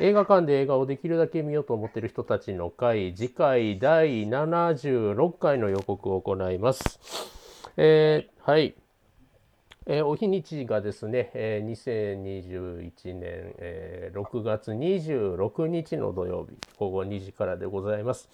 映画館で映画をできるだけ見ようと思っている人たちの会、次回第76回の予告を行います。えーはい。えーお日にちがですね、えー2021年、えー6月26日の土曜日、午後2時からでございます。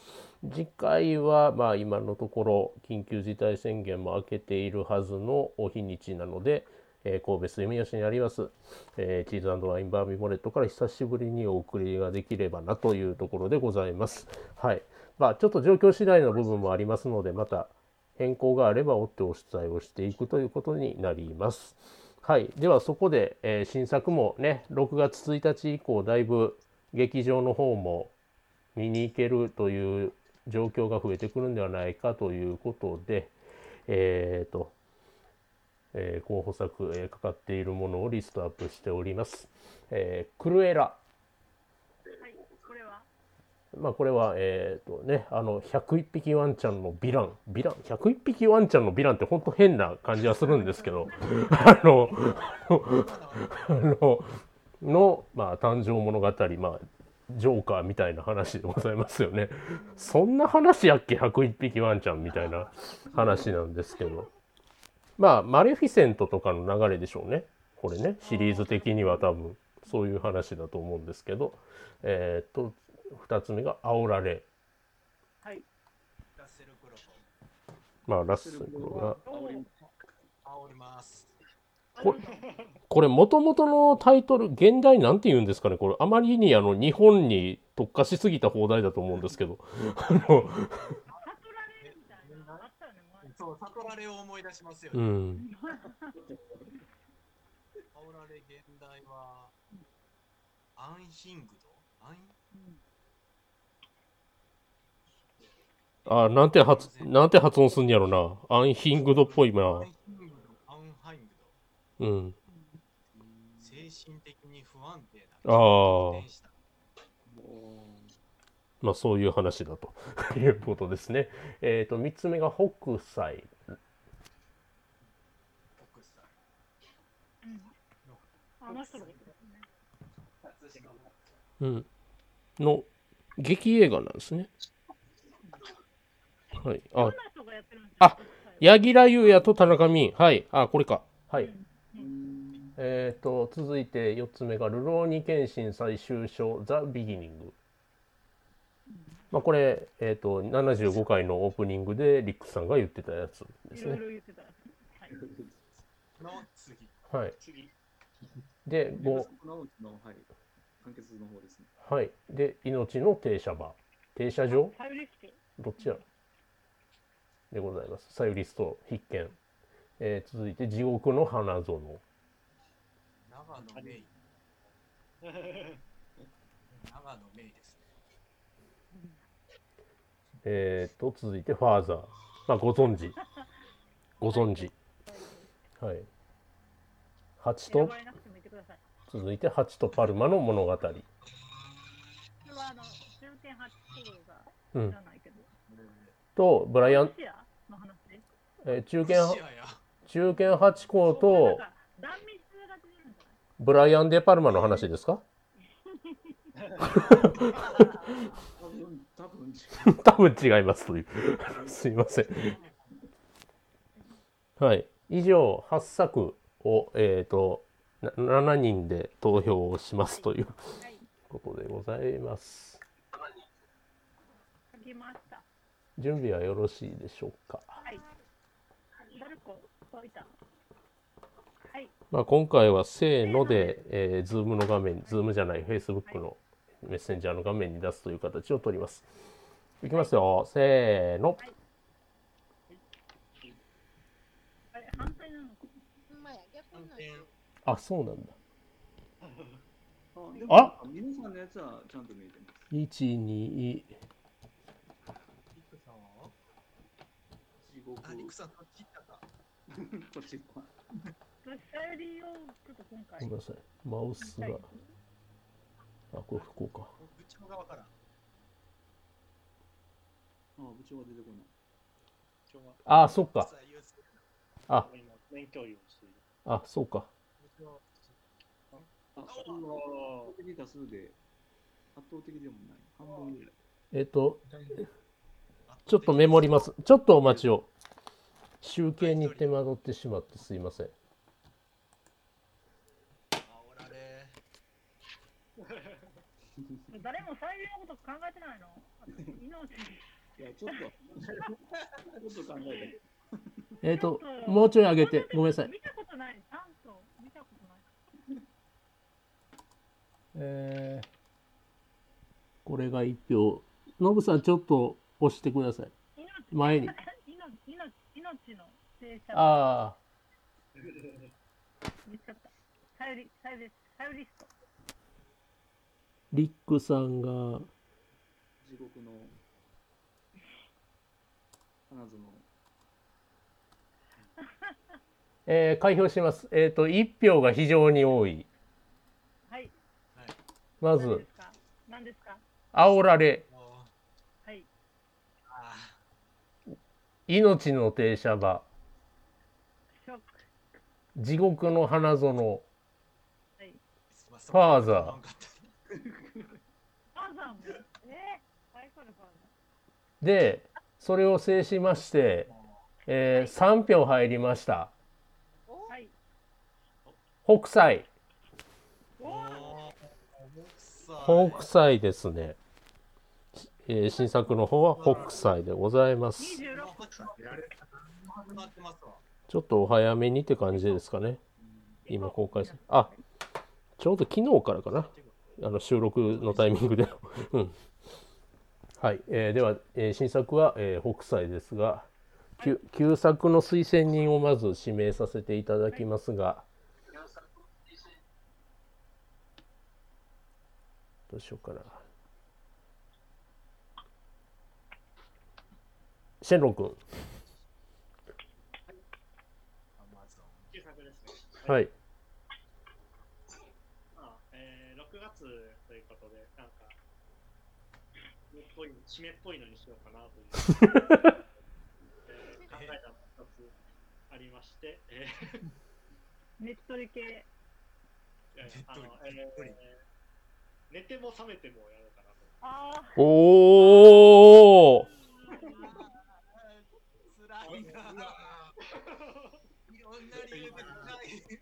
次回は、まあ、今のところ緊急事態宣言も明けているはずのお日にちなので、えー神戸住吉にあります、えーチーズワインバーミモレットから久しぶりにお送りができればなというところでございます。はい。まあ、ちょっと状況次第の部分もありますので、また変更があれば追ってお伝えをしていくということになります。はい。ではそこで、えー新作もね、6月1日以降だいぶ劇場の方も見に行けるという状況が増えてくるんではないかということで、えーと、えー候補作、えーかかっているものをリストアップしております。えークルエラ。はい、これは？まあこれは、えっ、とね、あの、101匹ワンちゃんのヴィラン、ヴィラン、101匹ワンちゃんのヴィランって本当変な感じはするんですけど、あの、あの、の、まあ誕生物語、まあ、ジョーカーみたいな話でございますよね。そんな話やっけ ?101 匹ワンちゃんみたいな話なんですけど。まあ、マレフィセントとかの流れでしょうね。これね、シリーズ的には多分、そういう話だと思うんですけど、えっ、と、二つ目が煽られ。はい。ラッセル・クロフまあ、ラッセルが。おー煽ります。ここれ、もともとのタイトル、現代なんて言うんですかねこれ、あまりにあの、日本に特化しすぎた放題だと思うんですけど。あの、サトラレみたいなのあった悟られを思い出しますようね。ん。煽られ現代は、アンヒングドアンあ、なんて発、なんて発音すんやろな。アンヒングドっぽいなアン。ハイングうん。ド精神的に不安定あな。ーでしたまあ、そういう話だと いうことですね。えっ、と、三つ目が北斎。うん。の、劇映画なんですね。はい。ああか柳楽優弥と田中泯。はい。あ、これか。はい。うんえっ、と、続いて4つ目が、ルローニケンシン最終章、ザ・ビギニング。まあ、これ、えっ、と、75回のオープニングでリックさんが言ってたやつですねいろい。ろ言ってた。はい。の次。はい。次。で、5、のの、はい、ですね。はい。で、命の停車場。停車場？サイリスト。どっちや？でございます。サユリスト必見。えー続いて、地獄の花園。長野メイ。長野メイですね。えーと、続いて、ファーザー。まあ、ご存知。ご存知。はい。ハチと。続いて、ハチとパルマの物語。8。と、ブライアン。えー中堅。中堅ハチ公なんと、ブライアン・デ・パルマの話ですか？多分、違いますという。すいません。はい。以上、8作を、えっ、と、な7人で投票をしますというはい。ことでございます。書きました。準備はよろしいでしょうか？はい。まあ、今回はせーので、えー、ズームの画面、ズームじゃない、Facebook のメッセンジャーの画面に出すという形を取ります。いきますよ。せーの。あそうなんだ。あ、皆さんのやつはちゃんと見えてます。1、2、リクさんは地獄、あ、リクさんこっち行ったか。こっちか。サイリーをちょっと今回ごめん。なさい。マウスが。あ、これこうか。部長側から。あ、部長が出てこない。今日はあ、そっか。さあ免許用している。あ、そうか。あ、あうわ的多数で、倒的でもない。半分ぐらい。えっ、と、ちょっとメモります。ちょっとお待ちを。集計に手間取ってしまってすいません。あおられ 誰も裁量のこと考えてないの？命いや、ちょっと、ちょっと考えて。えっ、と、もうちょい上げて、ごめんなさい。見たことない。ちゃんと見たことない。えー、これが1票。ノブさん、ちょっと押してください。命前に。命命命の停車ああ、見つかった。サユリサユリサユリスト。リックさんが、地獄の花園。えー開票します。えっ、と、1票が非常に多い。はい。まず何で、すか？何ですか？煽られ、はい。あ命の停車場。地獄の花園、はい。ファーザーでファーザーも。えー、最高のファーで、それを制しまして、えー3票入りました。北斎。北斎ですね。えー新作の方は北斎でございます。ちょっとお早めにって感じですかね。今公開する。あ、ちょうど昨日からかな。あの収録のタイミングでの。うん。はい。えーでは、えー新作は、えー北斎ですが、旧旧作の推薦人をまず指名させていただきますが、どうしようかな。シェンロン君。はい。まあえー、6月ということで、なんか、締めっぽい締めっぽいのにしようかなという、えー考えたのが2つありまして、えーねっとり系。寝ても覚めてもやろうかなと。ああ。おーつらいな。いろんな理由で辛い。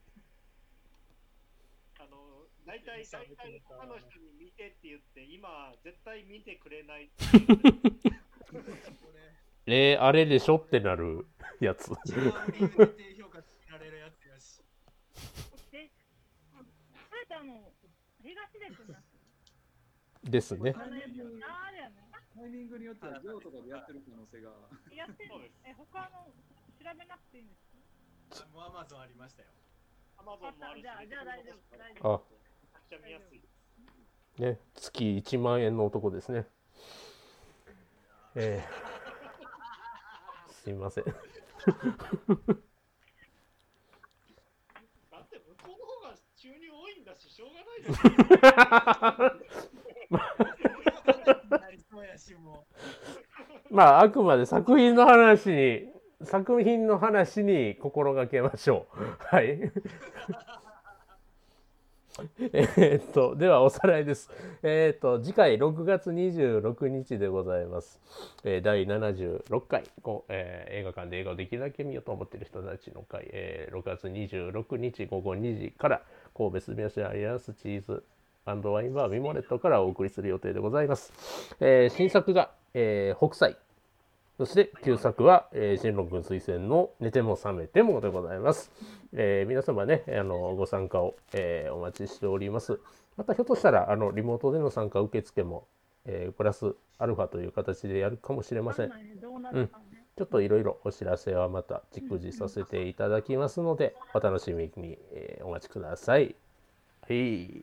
あの大体、大体他の人に見てって言って、今、絶対見てくれない。こ えー、あれでしょってなるやつ。ですね。タイミングによっては、ジョーとかでやってる可能性が。やってる。え、他の調べなくていいんですか？もうアマゾンありましたよ。アマゾンもあるし、じゃあじゃあ大丈夫大丈夫めちゃくちゃ見やすいです。ね、月1万円の男ですね。えー、すいません。だって向こうの方が収入多いんだし、しょうがないです まあ、あくまで作品の話に、作品の話に心がけましょう。はい。えっと、ではおさらいです。えーっと、次回6月26日でございます。えー第76回、こえー映画館で映画をできるだけ見ようと思っている人たちの会、えー6月26日午後2時から、神戸住吉アリアンスチーズワインバーミモレットからお送りする予定でございます。えー新作が、えー北斎。そして旧作は、えー、新郎君推薦の寝ても覚めてもでございます。えー皆様ね、あのご参加を、えーお待ちしております。またひょっとしたらあのリモートでの参加受付も、えープラスアルファという形でやるかもしれません。うなるかね。ちょっといろいろお知らせはまた逐次させていただきますので、お楽しみに、えーお待ちください。はい。